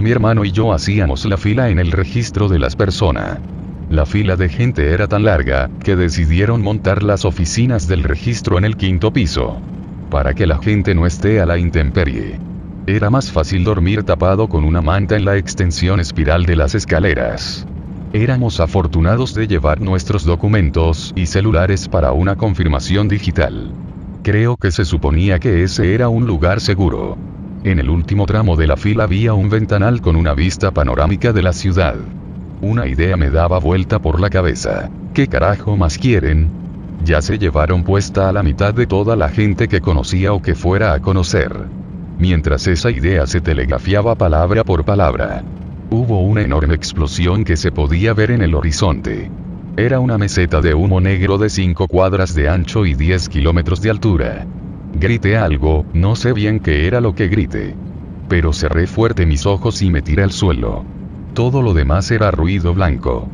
Mi hermano y yo hacíamos la fila en el registro de las personas. La fila de gente era tan larga, que decidieron montar las oficinas del registro en el quinto piso. Para que la gente no esté a la intemperie. Era más fácil dormir tapado con una manta en la extensión espiral de las escaleras. Éramos afortunados de llevar nuestros documentos y celulares para una confirmación digital. Creo que se suponía que ese era un lugar seguro. En el último tramo de la fila había un ventanal con una vista panorámica de la ciudad. Una idea me daba vuelta por la cabeza. ¿Qué carajo más quieren? Ya se llevaron puesta a la mitad de toda la gente que conocía o que fuera a conocer. Mientras esa idea se telegrafiaba palabra por palabra. Hubo una enorme explosión que se podía ver en el horizonte. Era una meseta de humo negro de 5 cuadras de ancho y 10 kilómetros de altura. Grité algo, no sé bien qué era lo que grité. Pero cerré fuerte mis ojos y me tiré al suelo. Todo lo demás era ruido blanco.